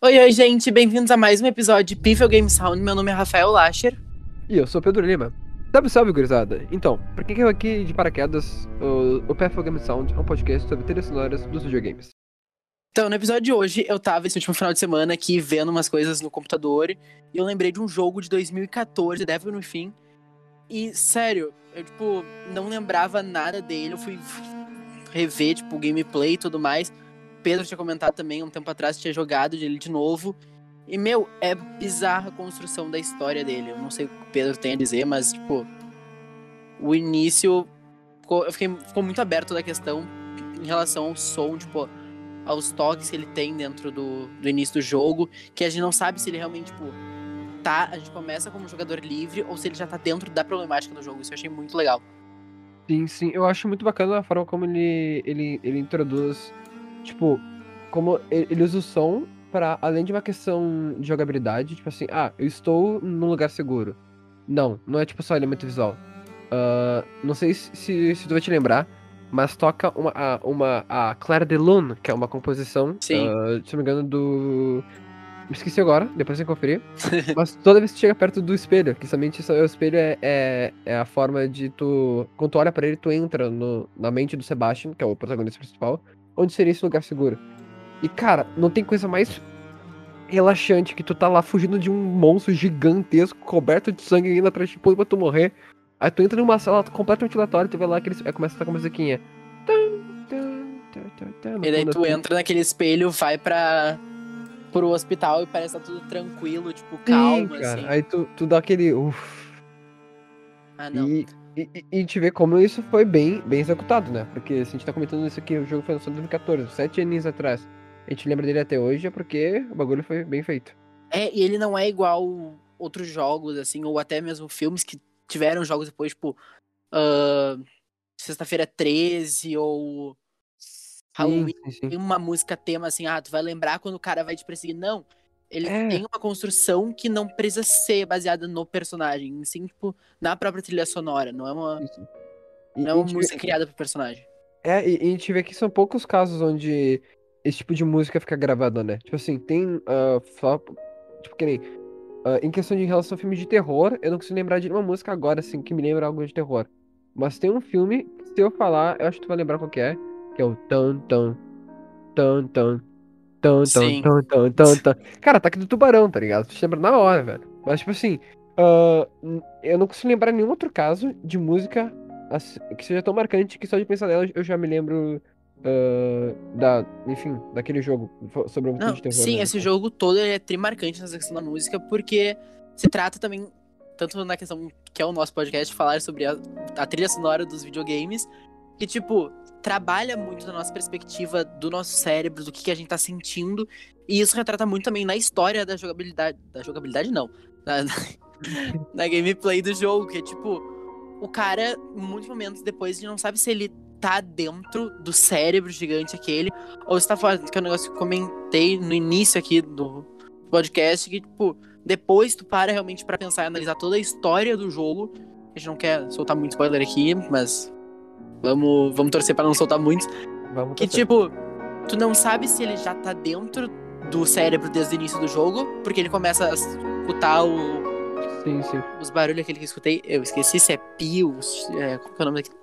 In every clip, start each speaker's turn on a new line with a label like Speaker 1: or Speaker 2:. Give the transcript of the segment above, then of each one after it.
Speaker 1: Oi, oi, gente, bem-vindos a mais um episódio de Piffle Game Sound. Meu nome é Rafael Lasher.
Speaker 2: E eu sou Pedro Lima. Salve, salve, gurizada. Então, pra quem caiu aqui de paraquedas, o, o Piffle Game Sound é um podcast sobre trilhas sonoras dos videogames.
Speaker 1: Então, no episódio de hoje, eu tava esse último final de semana aqui vendo umas coisas no computador e eu lembrei de um jogo de 2014, Devil no Fim. E, sério, eu, tipo, não lembrava nada dele. Eu fui rever, tipo, o gameplay e tudo mais. Pedro tinha comentado também um tempo atrás tinha jogado ele de novo. E, meu, é bizarra a construção da história dele. Eu não sei o que o Pedro tem a dizer, mas, tipo, o início. Ficou, eu fiquei, ficou muito aberto da questão em relação ao som, tipo, aos toques que ele tem dentro do, do início do jogo, que a gente não sabe se ele realmente, tipo, tá. A gente começa como jogador livre ou se ele já tá dentro da problemática do jogo. Isso eu achei muito legal.
Speaker 2: Sim, sim. Eu acho muito bacana a forma como ele, ele, ele introduz. Tipo, como ele usa o som para além de uma questão de jogabilidade, tipo assim, ah, eu estou num lugar seguro. Não, não é tipo só elemento visual. Uh, não sei se, se, se tu vai te lembrar, mas toca uma, a, uma, a Claire de Lune, que é uma composição,
Speaker 1: Sim.
Speaker 2: uh, se não me engano, do. Me esqueci agora, depois que conferir. mas toda vez que chega perto do espelho, que somente o espelho é, é, é, a forma de tu. Quando tu olha pra ele, tu entra no, na mente do Sebastian, que é o protagonista principal, onde seria esse lugar seguro. E, cara, não tem coisa mais relaxante que tu tá lá fugindo de um monstro gigantesco, coberto de sangue indo atrás de ti pra tu morrer. Aí tu entra numa sala completamente aleatória e tu vê lá que eles aí começa a tocar a musiquinha.
Speaker 1: E daí tu entra naquele espelho, vai pra pro hospital e parece que tá tudo tranquilo, tipo, calmo,
Speaker 2: Sim, cara.
Speaker 1: assim.
Speaker 2: Aí tu, tu dá aquele. Uff.
Speaker 1: Ah, não.
Speaker 2: E, e, e- e te vê como isso foi bem, bem executado, né? Porque se a gente tá comentando isso aqui, o jogo foi lançado em 2014, sete aninhos atrás. A gente lembra dele até hoje é porque o bagulho foi bem feito.
Speaker 1: É, e ele não é igual outros jogos, assim, ou até mesmo filmes que tiveram jogos depois, tipo, ah, Sexta-feira 13 ou Halloween.
Speaker 2: Sim, sim.
Speaker 1: Tem uma música tema assim, ah, tu vai lembrar quando o cara vai te perseguir. Não. Ele
Speaker 2: É.
Speaker 1: tem uma construção que não precisa ser baseada no personagem, sim, tipo, na própria trilha sonora. Não é uma.
Speaker 2: E-
Speaker 1: não é uma
Speaker 2: a gente vê-
Speaker 1: música criada pro personagem.
Speaker 2: É, e, e a gente vê que são poucos casos onde esse tipo de música fica gravada, né? Tipo assim, tem. ah, só- tipo, que nem. ah, em questão de relação a filmes de terror, eu não consigo lembrar de nenhuma música agora, assim, que me lembra algo de terror. Mas tem um filme, se eu falar, eu acho que tu vai lembrar qual que é, que é o tan tan tan tan
Speaker 1: Sim.
Speaker 2: tan tan tan tan tan. Cara, ataque do tubarão, tá ligado? Tu te lembra na hora, velho. Mas tipo assim, n- eu não consigo lembrar nenhum outro caso de música assim, que seja tão marcante que só de pensar nela eu já me lembro ah, da, enfim, daquele jogo sobre um filme
Speaker 1: Não,
Speaker 2: de terror.
Speaker 1: sim,
Speaker 2: né?
Speaker 1: esse jogo todo é trimarcante nessa questão da música, porque se trata também, tanto na questão que é o nosso podcast, falar sobre a, a trilha sonora dos videogames, que, tipo, trabalha muito na nossa perspectiva do nosso cérebro, do que, que a gente tá sentindo, e isso retrata muito também na história da jogabilidade. Da jogabilidade, não. Na, na gameplay do jogo, que é tipo, o cara, em muitos momentos depois, a gente não sabe se ele tá dentro do cérebro gigante aquele, ou se tá fora. Que é um negócio que eu comentei no início aqui do podcast, que, tipo, depois tu para realmente pra pensar e analisar toda a história do jogo. A gente não quer soltar muito spoiler aqui, mas vamos, vamos torcer pra não soltar muito.
Speaker 2: Vamos
Speaker 1: Que,
Speaker 2: torcer.
Speaker 1: tipo, tu não sabe se ele já tá dentro do cérebro desde o início do jogo, porque ele começa a escutar o,
Speaker 2: Sim, sim.
Speaker 1: os barulhos aquele que eu escutei. Eu esqueci se é Pius. É, qual que é o nome daquele?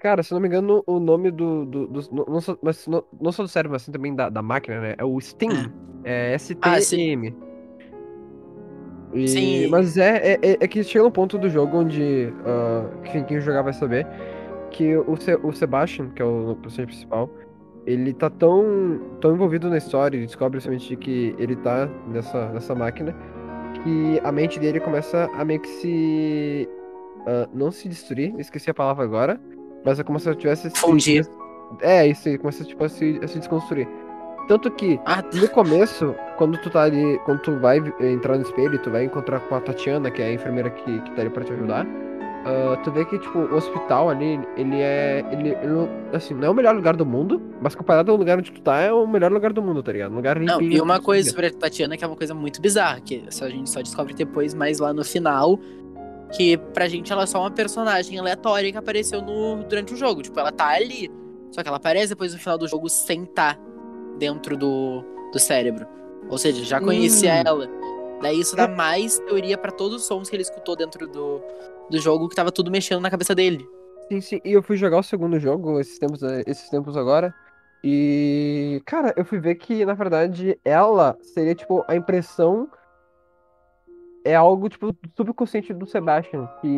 Speaker 2: Cara, se eu não me engano, o nome do. do, do- não, só, mas não, não só do cérebro, mas assim também da, da máquina, né? É o Steam. É
Speaker 1: Ah,
Speaker 2: S-T-M. E-
Speaker 1: Sim.
Speaker 2: Mas é, é, é- é que chega no ponto do jogo onde. ah, quem, quem jogar vai saber. Que o, Se- o Sebastian, que é o personagem principal, ele tá tão, tão envolvido na história, ele descobre justamente que ele tá nessa, nessa máquina, que a mente dele começa a meio que se. ah, não se destruir, esqueci a palavra agora, mas é como se eu tivesse. se-
Speaker 1: Fundir.
Speaker 2: É, isso aí, começa tipo, a, se, a se desconstruir. Tanto que
Speaker 1: Ah, tá.
Speaker 2: no começo, quando tu tá ali, quando tu vai entrar no espelho, tu vai encontrar com a Tatiana, que é a enfermeira que, que tá ali pra te ajudar. Ah, tu vê que, tipo, o hospital ali, ele é. Ele, ele não- assim, não é o melhor lugar do mundo, mas comparado ao lugar onde tu tá, é o melhor lugar do mundo, tá ligado? Um lugar
Speaker 1: Não,
Speaker 2: limpinho.
Speaker 1: e uma coisa sobre a Tatiana que é uma coisa muito bizarra, que a gente só descobre depois, mas lá no final, que pra gente ela é só uma personagem aleatória que apareceu no, durante o jogo. Tipo, ela tá ali, só que ela aparece depois no final do jogo sem estar dentro do, do cérebro. Ou seja, já conhecia
Speaker 2: Hum.
Speaker 1: ela. Daí isso dá mais teoria pra todos os sons que ele escutou dentro do, do jogo, que tava tudo mexendo na cabeça dele.
Speaker 2: Sim, sim. E eu fui jogar o segundo jogo esses tempos, eh, esses tempos agora. E, cara, eu fui ver que, na verdade, ela seria, tipo, a impressão. É algo, tipo, subconsciente do Sebastian. Que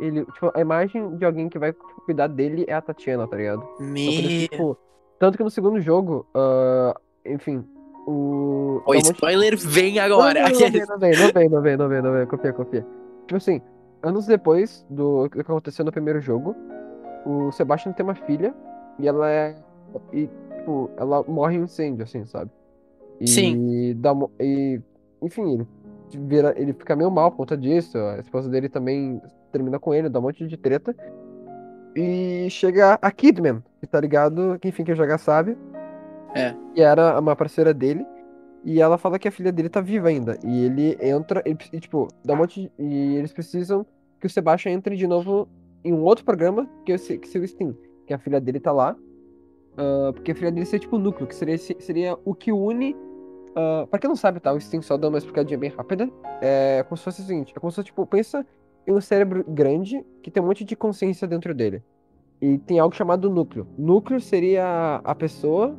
Speaker 2: ele, tipo, a imagem de alguém que vai tipo, cuidar dele é a Tatiana, tá ligado? Então,
Speaker 1: Me...
Speaker 2: tipo, tanto que no segundo jogo, ah, enfim, o.
Speaker 1: O
Speaker 2: monte-
Speaker 1: spoiler vem agora.
Speaker 2: Não, não, vem, não vem, não vem, não vem, não vem, confia, confia. Tipo assim, anos depois do que aconteceu no primeiro jogo, o Sebastian tem uma filha e ela é. E, tipo, ela morre em um incêndio, assim, sabe? E
Speaker 1: Sim.
Speaker 2: Dá, e, enfim, ele, vira, ele fica meio mal por conta disso. A esposa dele também termina com ele, dá um monte de treta. E chega a Kidman, que tá ligado, que enfim, quem jogar sabe.
Speaker 1: É.
Speaker 2: Que era uma parceira dele. E ela fala que a filha dele tá viva ainda. E ele entra, e, e, tipo, dá um monte de, E eles precisam que o Sebastian entre de novo em um outro programa, que é que seria o Steam. Que a filha dele tá lá. ah, porque a filha dele seria tipo o núcleo, que seria, seria o que une. ah, pra quem não sabe, tá? O Steam só dá uma explicadinha bem rápida. É como se fosse o seguinte: é como se fosse, tipo, pensa em um cérebro grande que tem um monte de consciência dentro dele. E tem algo chamado núcleo. Núcleo seria a pessoa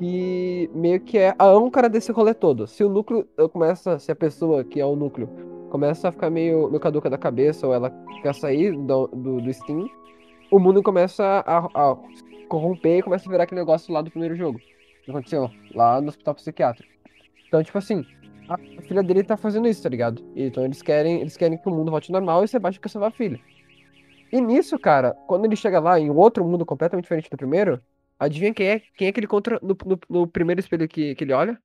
Speaker 2: que meio que é a âncora desse rolê todo. Se o núcleo começa, se a pessoa que é o núcleo começa a ficar meio, meio caduca da cabeça ou ela quer sair do, do, do Steam, o mundo começa a, a corromper e começa a virar aquele negócio lá do primeiro jogo. Que aconteceu lá no hospital psiquiátrico. Então, tipo assim, a filha dele tá fazendo isso, tá ligado? Então eles querem, eles querem que o mundo volte normal e o Sebastião quer salvar a filha. E nisso, cara, quando ele chega lá em outro mundo completamente diferente do primeiro, adivinha quem é, quem é que ele encontra no, no, no primeiro espelho que, que ele olha?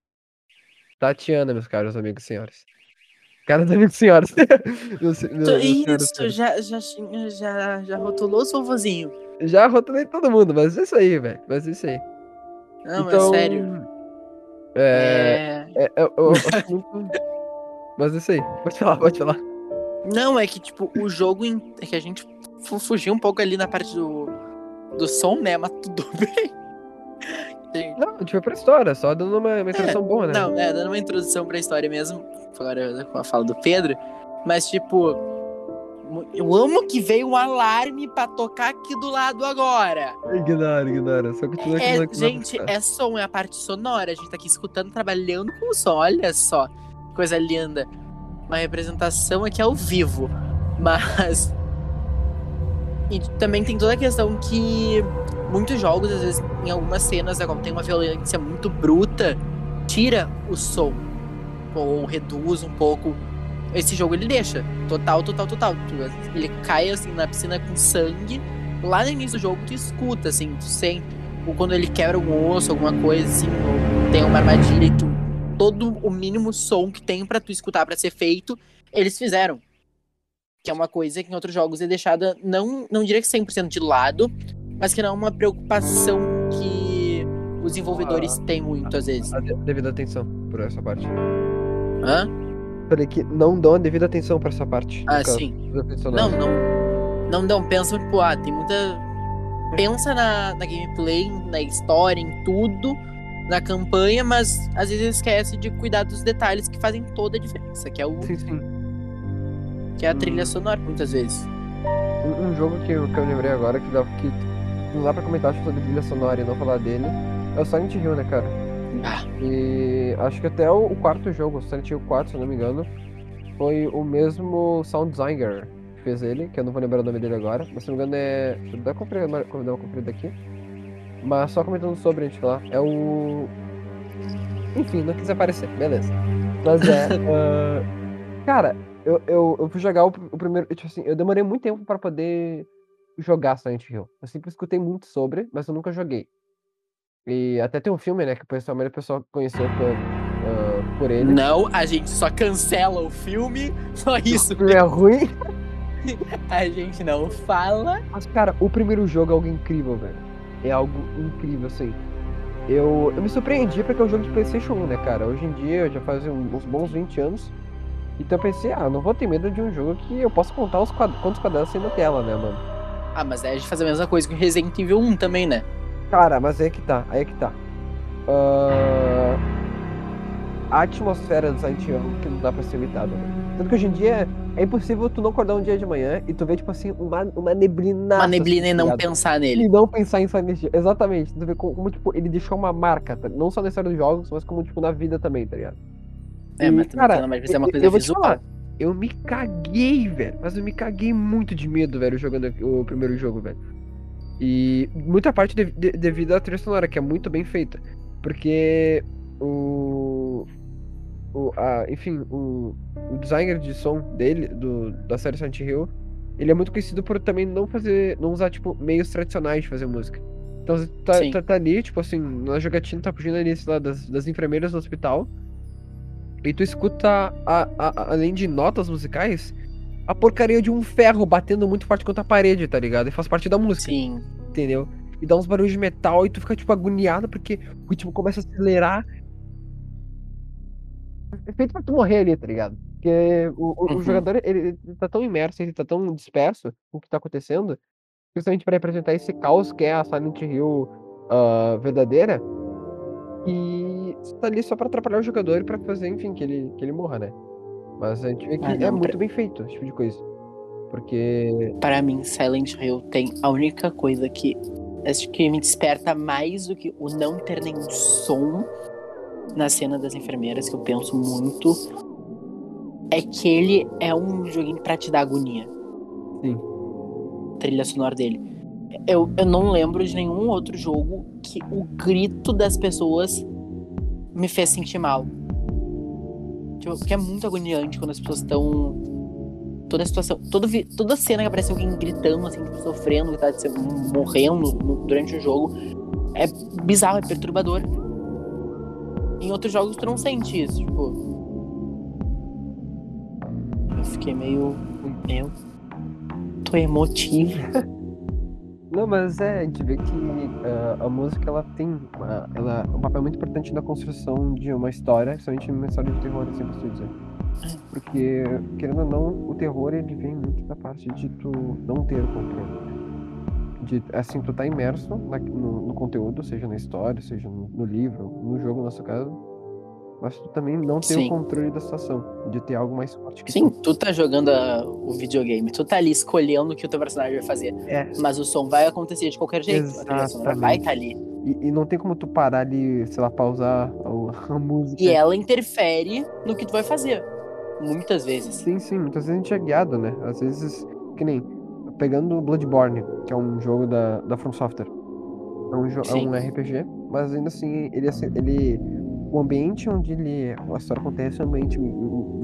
Speaker 2: Tatiana, meus caros amigos e senhores. Caros amigos e senhores.
Speaker 1: Isso, já, já, já, já rotulou o seu vozinho.
Speaker 2: Já rotulei todo mundo, mas é isso aí, velho. Mas é isso aí.
Speaker 1: Não,
Speaker 2: então,
Speaker 1: é sério.
Speaker 2: É.
Speaker 1: É...
Speaker 2: é- eu, eu acho muito. Mas é isso aí. Pode falar, pode falar.
Speaker 1: Não, é que, tipo, o jogo. em- É que a gente fu- fugiu um pouco ali na parte do, do som, né? Mas tudo bem. Gente,
Speaker 2: Não, a gente foi pra história, só dando uma, uma introdução boa, né?
Speaker 1: Não, é, dando uma introdução pra história mesmo. Agora com a fala do Pedro. Mas, tipo. Eu amo que veio um alarme pra tocar aqui do lado agora.
Speaker 2: Ignora, ignora. Só continua
Speaker 1: É, gente, é som, é a parte sonora. A gente tá aqui escutando, trabalhando com o som. Olha só, que coisa linda. Uma representação aqui ao vivo. Mas. E também tem toda a questão que muitos jogos, às vezes, em algumas cenas, né, quando tem uma violência muito bruta, tira o som. Ou reduz um pouco. Esse jogo ele deixa. Total, total, total. Ele cai assim na piscina com sangue. Lá no início do jogo tu escuta, assim, tu sente ou quando ele quebra um osso, alguma coisa assim, ou tem uma armadilha e tu, todo o mínimo som que tem pra tu escutar pra ser feito, eles fizeram. Que é uma coisa que em outros jogos é deixada, não, não diria que 100% de lado, mas que não é uma preocupação que os desenvolvedores têm muito às vezes.
Speaker 2: A de- devida atenção por essa parte.
Speaker 1: Hã?
Speaker 2: Falei que não dão a devida atenção pra essa parte.
Speaker 1: Ah, sim. Não, não. Não, não, pensa, tipo, ah, tem muita. Pensa na, na gameplay, na história, em tudo, na campanha, mas às vezes esquece de cuidar dos detalhes que fazem toda a diferença, que é, o,
Speaker 2: Sim, sim.
Speaker 1: Que é a trilha
Speaker 2: Hum.
Speaker 1: sonora, muitas vezes.
Speaker 2: Um, um jogo que, eu- que eu lembrei agora que, dá, que não dá pra comentar sobre trilha sonora e não falar dele é o Silent Hill, né, cara?
Speaker 1: Ah,
Speaker 2: E acho que até o, o quarto jogo, o Silent Hill 4, se eu não me engano, foi o mesmo sound designer que fez ele, que eu não vou lembrar o nome dele agora, mas se não me engano é. Deixa eu dar uma conferida, aqui. Mas só comentando sobre, a gente falar, é o. Enfim, não quis aparecer, beleza. Mas é. ah, Cara, eu, eu, eu fui jogar o, o primeiro. Tipo assim, eu demorei muito tempo pra poder jogar Silent Hill. Eu sempre escutei muito sobre, mas eu nunca joguei. E até tem um filme, né, que o pessoal, a maioria do pessoal conheceu por, ah, por ele.
Speaker 1: não, a gente só cancela o filme, só isso.
Speaker 2: O filme é ruim.
Speaker 1: A gente não fala.
Speaker 2: Mas, cara, o primeiro jogo é algo incrível, velho. É algo incrível, assim. Eu, eu me surpreendi porque é um jogo de PlayStation 1, né, cara? Hoje em dia, já faz uns bons 20 anos. Então eu pensei, ah, não vou ter medo de um jogo que eu posso contar os quad... quantos quadrados tem na tela, né, mano?
Speaker 1: Ah, mas aí a gente faz a mesma coisa que o Resident Evil 1 também, né?
Speaker 2: Cara, mas aí é que tá, aí é que tá. Ah, a atmosfera do Silent Hill que não dá pra ser imitada. Né? Tanto que hoje em dia é impossível tu não acordar um dia de manhã e tu ver, tipo assim, uma, uma neblina.
Speaker 1: Uma neblina e não
Speaker 2: ligado?
Speaker 1: pensar nele.
Speaker 2: E não pensar em Silent Hill. Exatamente. Tu vê como, como, tipo, ele deixou uma marca, tá? não só na história dos jogos, mas como, tipo, na vida também, tá ligado?
Speaker 1: É,
Speaker 2: E,
Speaker 1: mas
Speaker 2: cara,
Speaker 1: não, mas é uma
Speaker 2: eu-
Speaker 1: coisa
Speaker 2: eu vou
Speaker 1: visual.
Speaker 2: falar, Eu me caguei, velho. Mas eu me caguei muito de medo, velho, jogando o primeiro jogo, velho. E muita parte de- de- devido à trilha sonora, que é muito bem feita. Porque o. o a, enfim, o, o designer de som dele, do, da série Silent Hill, ele é muito conhecido por também não fazer. não usar, tipo, meios tradicionais de fazer música. Então você tá, tá, tá ali, tipo assim, na jogatina tá fugindo ali, sei lá, das, das enfermeiras do hospital. E tu escuta, a, a- além de notas musicais, a porcaria de um ferro batendo muito forte contra a parede, tá ligado? E faz parte da música,
Speaker 1: Sim.
Speaker 2: entendeu? E dá uns barulhos de metal e tu fica, tipo, agoniado porque o ritmo começa a acelerar. É feito pra tu morrer ali, tá ligado? Porque o, o- o
Speaker 1: Uhum.
Speaker 2: jogador, ele, ele tá tão imerso, ele tá tão disperso com o que tá acontecendo, justamente pra representar esse caos que é a Silent Hill ah, verdadeira, e tá ali só pra atrapalhar o jogador e pra fazer, enfim, que ele, que ele morra, né? Mas a gente vê que
Speaker 1: Ah,
Speaker 2: é
Speaker 1: não,
Speaker 2: muito
Speaker 1: pra-
Speaker 2: bem feito esse tipo de coisa. Porque.
Speaker 1: Para mim, Silent Hill tem a única coisa que acho que me desperta mais do que o não ter nenhum som na cena das enfermeiras, que eu penso muito, é que ele é um joguinho pra te dar agonia.
Speaker 2: Sim.
Speaker 1: A trilha sonora dele. Eu, eu não lembro de nenhum outro jogo que o grito das pessoas me fez sentir mal. Tipo, porque é muito agoniante quando as pessoas estão toda a situação, todo, toda cena que aparece alguém gritando, assim, tipo, sofrendo, que tá se- morrendo no- durante o jogo, é bizarro, é perturbador. Em outros jogos tu não sente isso, tipo. Eu fiquei meio. Meu. Tô emotivo.
Speaker 2: Não, mas é, a gente vê que ah, a música ela tem uma, ela, um papel muito importante na construção de uma história, principalmente uma história de terror, assim, posso dizer. Porque, querendo ou não, o terror ele vem muito da parte de tu não ter o controle. De, assim, tu tá imerso na- no, no conteúdo, seja na história, seja no, no livro, no jogo, no nosso caso, mas tu também não ter
Speaker 1: Sim.
Speaker 2: o controle da situação, de ter algo mais forte que
Speaker 1: Sim,
Speaker 2: tu.
Speaker 1: tu tá jogando a- o videogame, tu tá ali escolhendo o que o teu personagem vai fazer.
Speaker 2: É,
Speaker 1: Mas o som vai acontecer de qualquer jeito. A trilha sonora vai
Speaker 2: Exatamente.
Speaker 1: estar ali.
Speaker 2: e, e não tem como tu parar ali, sei lá, pausar a, a música.
Speaker 1: E ela interfere no que tu vai fazer. Muitas vezes.
Speaker 2: Sim, sim, muitas vezes a gente é guiado, né? Às vezes, que nem pegando Bloodborne, que é um jogo da, da From Software. É um, é um RPG, mas ainda assim, ele, assim, ele. O ambiente onde ele, a história acontece é um ambiente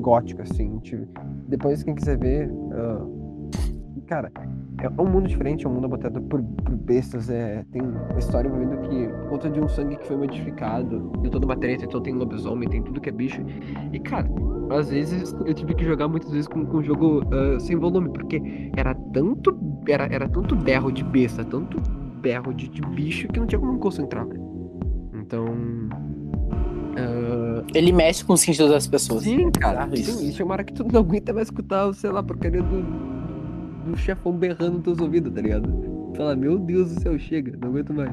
Speaker 2: gótico, assim. tipo, depois, quem quiser ver. ah, cara, é um mundo diferente, é um mundo habitado por, por bestas. É, tem uma história envolvendo que conta de um sangue que foi modificado, de toda uma treta, então tem lobisomem, tem tudo que é bicho. E, cara, às vezes eu tive que jogar muitas vezes com, um jogo ah, sem volume, porque era tanto. Era, era tanto berro de besta, tanto berro de, de bicho que não tinha como concentrar, velho. Então.
Speaker 1: Ele mexe com os sentidos das pessoas.
Speaker 2: sim, cara.
Speaker 1: Isso.
Speaker 2: Sim, e chega uma hora que tu não aguenta mais escutar, sei lá, porcaria do, do chefão berrando nos teus ouvidos, tá ligado? Fala, meu Deus do céu, chega, não aguento mais.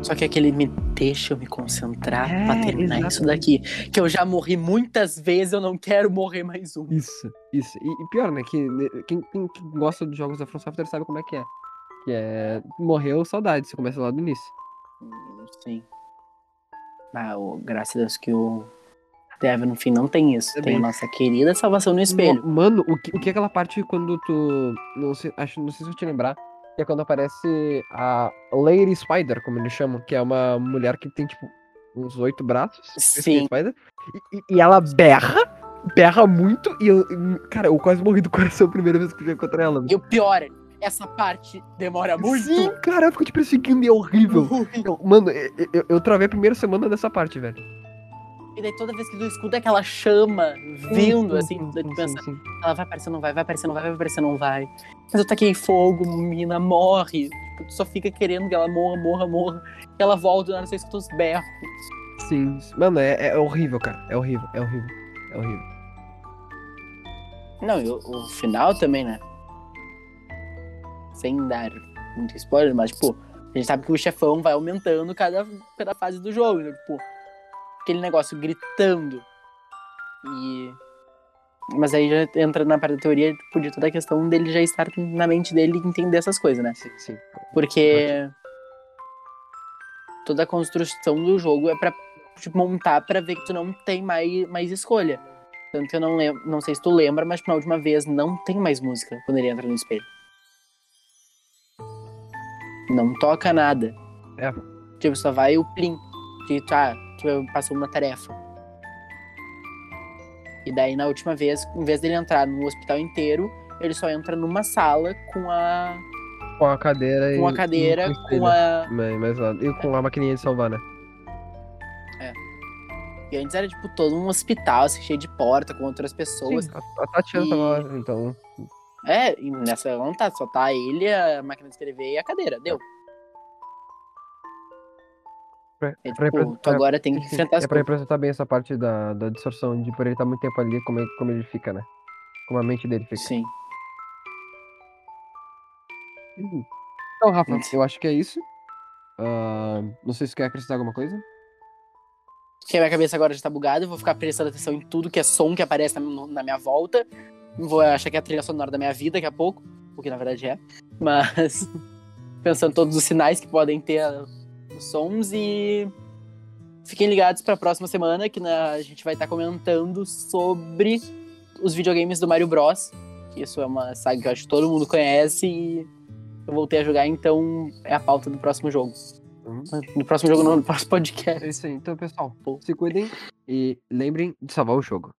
Speaker 1: Só que aquele me deixa eu me concentrar
Speaker 2: É,
Speaker 1: pra terminar isso daqui. Que eu já morri muitas vezes, eu não quero morrer mais um.
Speaker 2: Isso, isso. E, e pior, né? Que quem, quem- quem gosta dos jogos da From Software sabe como é que é. Que é. Morreu saudade, você começa lá do início.
Speaker 1: Sim. Ah, graças a Deus que o Devil no fim não tem isso.
Speaker 2: É
Speaker 1: Tem a nossa querida salvação no espelho.
Speaker 2: Ma- Mano, o que, o que é aquela parte quando tu. Não sei, acho, não sei se eu te lembrar. Que é quando aparece a Lady Spider, como eles chamam, que é uma mulher que tem, tipo, uns oito braços.
Speaker 1: Sim.
Speaker 2: Spider, e, e- ela berra, berra muito, e eu. Cara, eu quase morri do coração a primeira vez que eu contra ela.
Speaker 1: E o pior, essa parte demora muito.
Speaker 2: Sim, cara, eu fico te perseguindo e é horrível. Eu- mano, eu, eu, eu travei a primeira semana dessa parte, velho.
Speaker 1: E daí toda vez que tu escuta aquela chama vindo, assim, daí tu
Speaker 2: sim,
Speaker 1: pensa,
Speaker 2: sim.
Speaker 1: ela vai aparecer, não vai, vai aparecer, não vai, vai aparecer, não vai. Mas eu taquei fogo, menina, morre. Tu só fica querendo que ela morra, morra, morra. E ela volta, na hora você escuta os berros.
Speaker 2: Sim, mano, é, é horrível, cara. É horrível, é horrível, é horrível.
Speaker 1: Não, e o, o final também, né? Sem dar muito spoiler, mas, tipo, a gente sabe que o chefão vai aumentando cada, cada fase do jogo, né? Tipo, aquele negócio gritando. E. Mas aí já entra na parte da teoria, tipo, de toda a questão dele já estar na mente dele e entender essas coisas, né?
Speaker 2: Sim, sim.
Speaker 1: Porque toda a construção do jogo é pra tipo, montar pra ver que tu não tem mais, mais escolha. Tanto que eu não lembro, não sei se tu lembra, mas na última vez não tem mais música quando ele entra no espelho. Não toca nada.
Speaker 2: É.
Speaker 1: Tipo, só vai o plim. Que tá, tu passou uma tarefa. E daí na última vez, em vez dele entrar no hospital inteiro, ele só entra numa sala com a.
Speaker 2: Com a cadeira e.
Speaker 1: Com a cadeira,
Speaker 2: e
Speaker 1: com a.
Speaker 2: Mais, mais nada. E com a maquininha de salvar, né?
Speaker 1: E antes era, tipo, todo um hospital, assim, cheio de porta, com outras pessoas.
Speaker 2: Sim, a, a Tatiana
Speaker 1: E-
Speaker 2: tava lá, então.
Speaker 1: É, nessa não tá, só tá ele, a máquina de escrever e a cadeira, deu. É, tipo, tu agora tem que
Speaker 2: sim, sim.
Speaker 1: enfrentar as
Speaker 2: É pra representar bem essa parte da, da distorção, de por ele estar muito tempo ali, como, ele- como ele fica, né? Como a mente dele fica.
Speaker 1: Sim.
Speaker 2: Então, Rafa,
Speaker 1: Hum.
Speaker 2: eu acho que é isso. Ah, não sei se quer acrescentar alguma coisa.
Speaker 1: Porque a minha cabeça agora já tá bugada, eu vou ficar prestando atenção em tudo que é som que aparece na minha volta. Vou achar que é a trilha sonora da minha vida daqui a pouco, o que na verdade é. Mas pensando em todos os sinais que podem ter os sons e fiquem ligados pra próxima semana que na- a gente vai estar comentando sobre os videogames do Mario Bros. Que isso é uma saga que eu acho que todo mundo conhece e eu voltei a jogar, então é a pauta do próximo jogo.
Speaker 2: Uhum.
Speaker 1: No próximo jogo, não, no próximo podcast.
Speaker 2: É isso aí. Então, pessoal, se cuidem e lembrem de salvar o jogo.